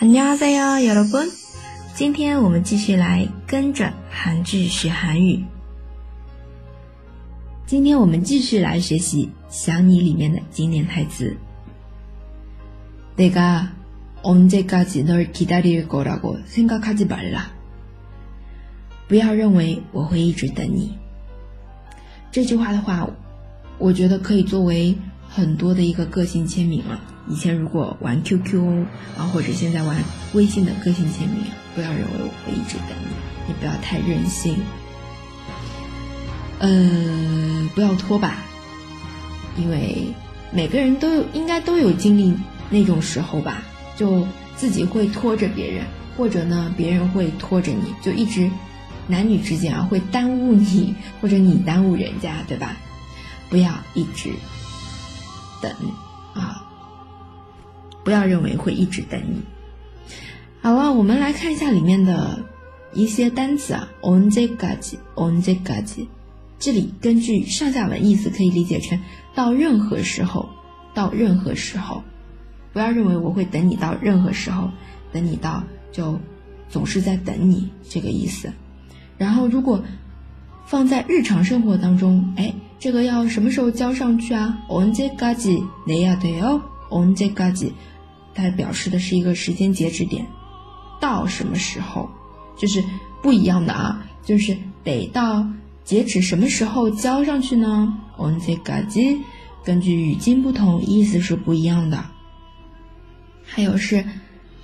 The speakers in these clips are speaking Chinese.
안녕하세요여러분今天我们继续来跟着韩剧学韩语。今天我们继续来学习《想你》里面的经典台词。내가언제까지널기다릴거라고생각하지말 라。 不要认为我会一直等你。这句话的话，我觉得可以作为 很多的一个个性签名了。以前如果玩 QQ 啊，或者现在玩微信的个性签名，不要认为我会一直等你，你不要太任性，呃，不要拖吧，因为每个人都应该都有经历那种时候吧，就自己会拖着别人，或者呢别人会拖着你，就一直男女之间啊会耽误你，或者你耽误人家，对吧？不要一直等啊，不要认为会一直等你。好了，我们来看一下里面的一些单词啊，on the gate，on the gate。这里根据上下文意思可以理解成到任何时候到任何时候，不要认为我会等你到任何时候，等你到，就总是在等你这个意思。然后如果。放在日常生活当中，哎，这个要什么时候交上去啊？언제까 지， 내야돼 요。 언제까 지。 它表示的是一个时间截止点，到什么时候，就是不一样的啊，就是得到截止什么时候交上去呢？언제까 지， 根据语境不同，意思是不一样的。还有是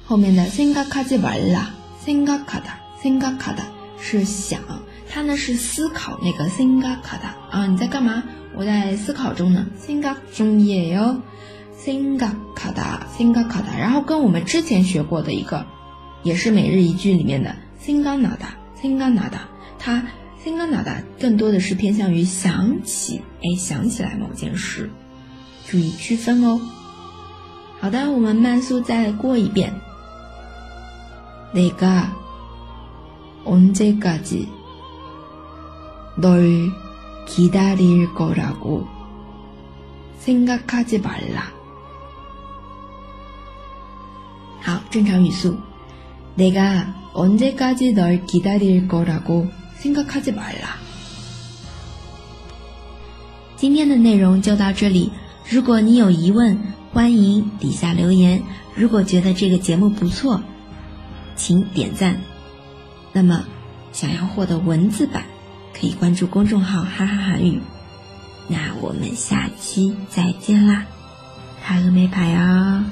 后面的생각하지말 라， 생각하다생각하다 是想，它呢是思考那个생각하다啊，你在干嘛？我在思考中呢，생각중이에 요。 생각하다 생각하다然后跟我们之前学过的一个，也是每日一句里面的생각나다생각나다它생각나다更多的是偏向于想起，哎，想起来某件事，注意区分哦。好的，我们慢速再过一遍。내가 언제까지널기다릴거라고생각하지말 라。 好，正常语速。내가언제까지널기다릴거라고생각하지말 라。 今天的内容就到这里。如果你有疑问，欢迎底下留言。如果觉得这个节目不错，请点赞。 那么，想要获得文字版，可以关注公众号“哈哈韩语”。那我们下期再见啦，哈个没牌哦。